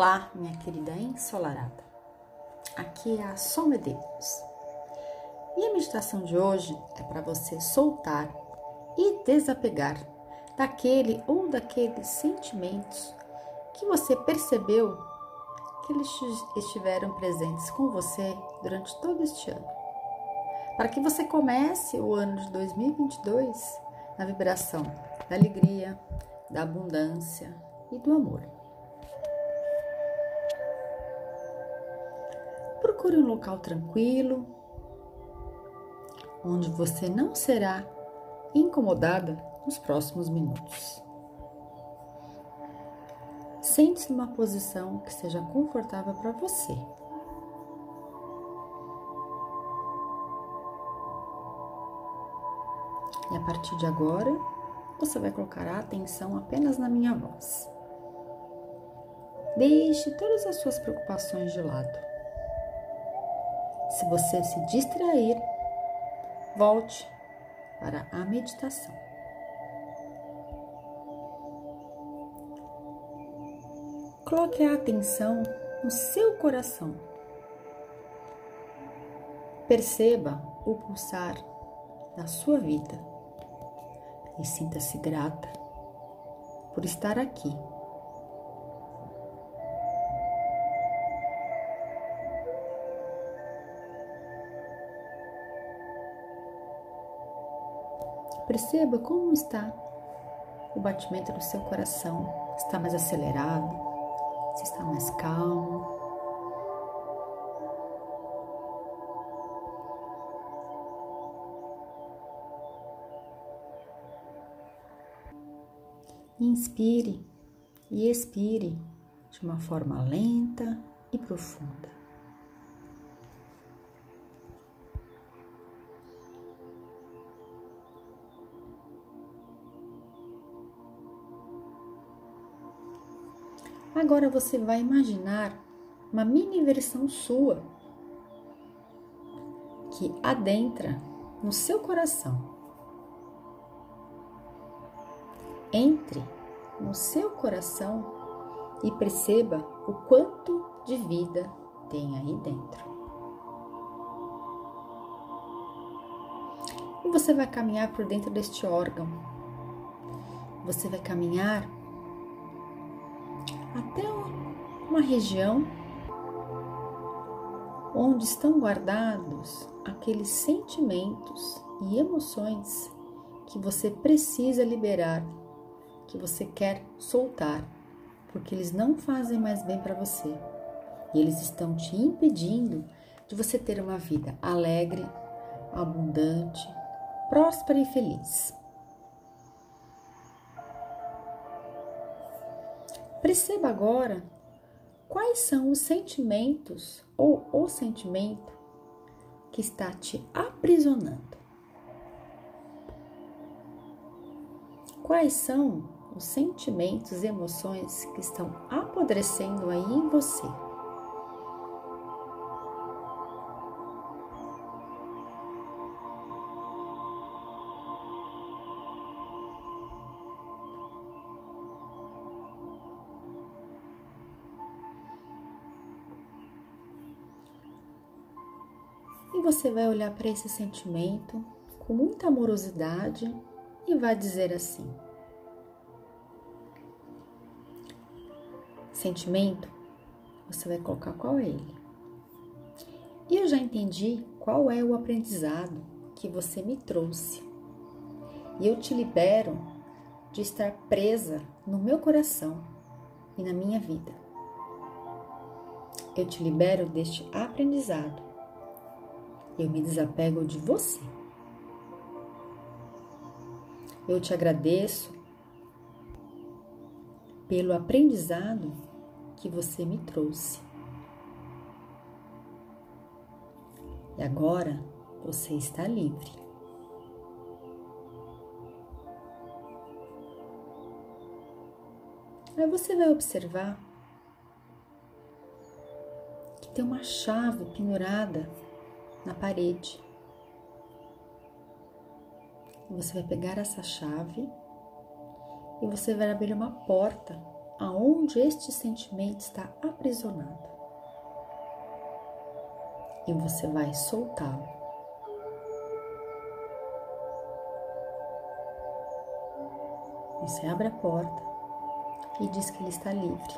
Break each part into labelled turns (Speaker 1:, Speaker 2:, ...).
Speaker 1: Olá, minha querida ensolarada. Aqui é a Sol Medeiros. E a meditação de hoje é para você soltar e desapegar daquele ou daqueles sentimentos que você percebeu que eles estiveram presentes com você durante todo este ano. Para que você comece o ano de 2022 na vibração da alegria, da abundância e do amor. Procure um local tranquilo, onde você não será incomodada nos próximos minutos. Sente-se numa posição que seja confortável para você. E a partir de agora, você vai colocar a atenção apenas na minha voz. Deixe todas as suas preocupações de lado. Se você se distrair, volte para a meditação. Coloque a atenção no seu coração. Perceba o pulsar da sua vida e sinta-se grata por estar aqui Perceba como está o batimento do seu coração. Está mais acelerado? Se está mais calmo? Inspire e expire de uma forma lenta e profunda. Agora você vai imaginar uma mini versão sua que adentra no seu coração. Entre no seu coração e perceba o quanto de vida tem aí dentro. E você vai caminhar por dentro deste órgão. Você vai caminhar até uma região onde estão guardados aqueles sentimentos e emoções que você precisa liberar, que você quer soltar, porque eles não fazem mais bem para você. E eles estão te impedindo de você ter uma vida alegre, abundante, próspera e feliz. Perceba agora quais são os sentimentos ou o sentimento que está te aprisionando. Quais são os sentimentos e emoções que estão apodrecendo aí em você? E você vai olhar para esse sentimento com muita amorosidade e vai dizer assim: Sentimento, você vai colocar qual é ele. E eu já entendi qual é o aprendizado que você me trouxe. E eu te libero de estar presa no meu coração e na minha vida. Eu te libero deste aprendizado eu me desapego de você. Eu te agradeço pelo aprendizado que você me trouxe. E agora você está livre. Aí você vai observar que tem uma chave pendurada na parede. Você vai pegar essa chave e você vai abrir uma porta aonde este sentimento está aprisionado. E você vai soltá-lo. Você abre a porta e diz que ele está livre.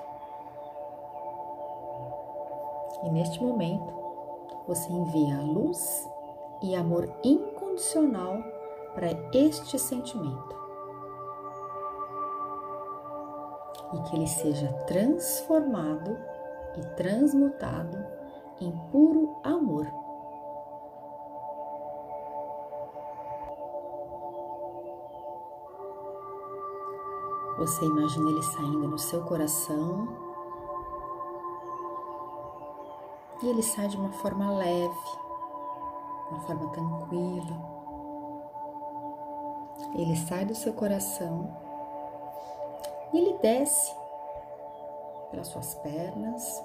Speaker 1: E neste momento, você envia a luz e amor incondicional para este sentimento. E que ele seja transformado e transmutado em puro amor. Você imagina ele saindo no seu coração e ele sai de uma forma leve, uma forma tranquila. Ele sai do seu coração e ele desce pelas suas pernas.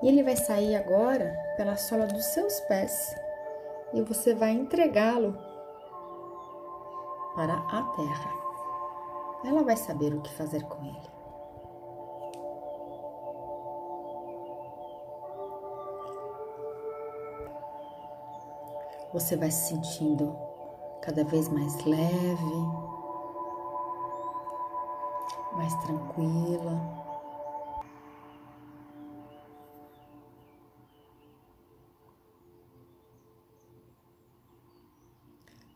Speaker 1: E ele vai sair agora pela sola dos seus pés e você vai entregá-lo para a terra. Ela vai saber o que fazer com ele. Você vai se sentindo cada vez mais leve, mais tranquila.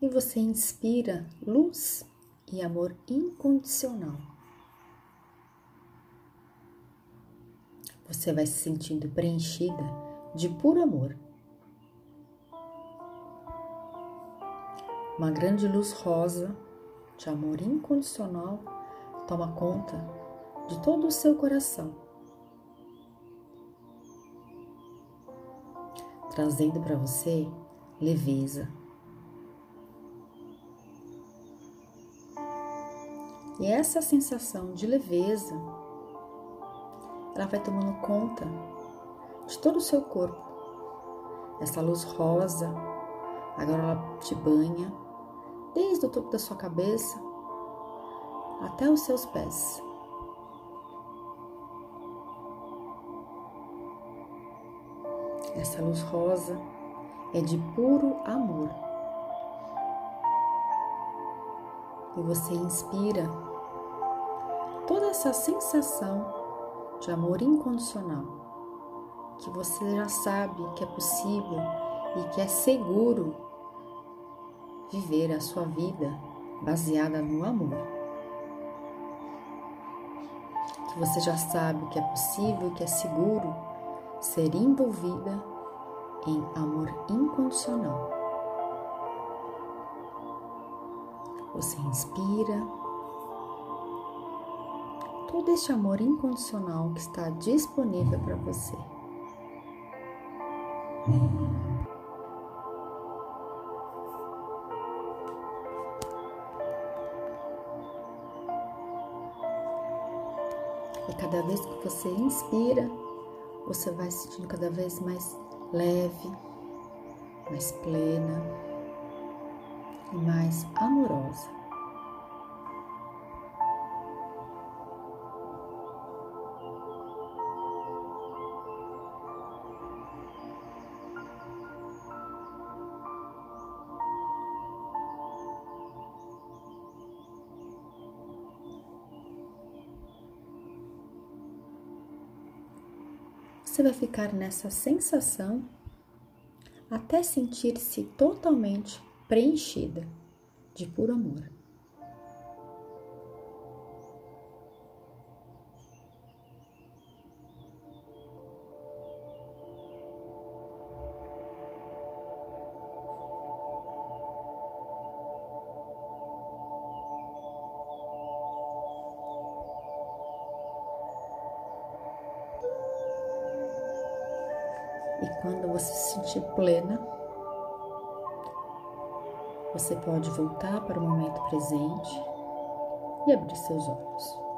Speaker 1: E você inspira luz e amor incondicional. Você vai se sentindo preenchida de puro amor. Uma grande luz rosa de amor incondicional toma conta de todo o seu coração, trazendo para você leveza. E essa sensação de leveza, ela vai tomando conta de todo o seu corpo. Essa luz rosa, agora ela te banha desde o topo da sua cabeça até os seus pés. Essa luz rosa é de puro amor. E você inspira toda essa sensação de amor incondicional, que você já sabe que é possível e que é seguro viver a sua vida baseada no amor. Que você já sabe que é possível e que é seguro ser envolvida em amor incondicional. Você inspira todo este amor incondicional que está disponível para você. E cada vez que você inspira, você vai se sentindo cada vez mais leve, mais plena e mais amorosa. Você vai ficar nessa sensação até sentir-se totalmente preenchida de puro amor. E quando você se sentir plena, você pode voltar para o momento presente e abrir seus olhos.